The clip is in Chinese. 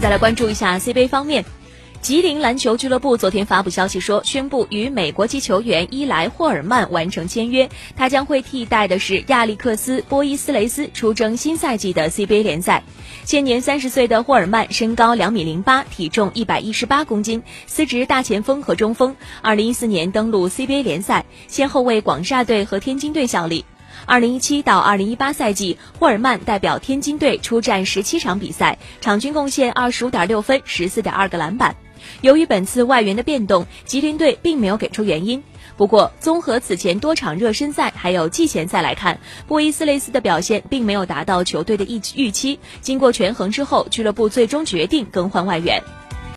再来关注一下 CBA 方面。吉林篮球俱乐部昨天发布消息说，宣布与美国籍球员伊莱霍尔曼完成签约，他将会替代的是亚历克斯波伊斯雷斯出征新赛季的 CBA 联赛。现年三十岁的霍尔曼身高两米零八，体重一百一十八公斤，司职大前锋和中锋。二零一四年登陆 CBA 联赛，先后为广厦队和天津队效力。二零一七到二零一八赛季，霍尔曼代表天津队出战十七场比赛，场均贡献二十五点六分、十四点二个篮板。由于本次外援的变动，吉林队并没有给出原因。不过，综合此前多场热身赛还有季前赛来看，波伊斯雷斯的表现并没有达到球队的预预期。经过权衡之后，俱乐部最终决定更换外援。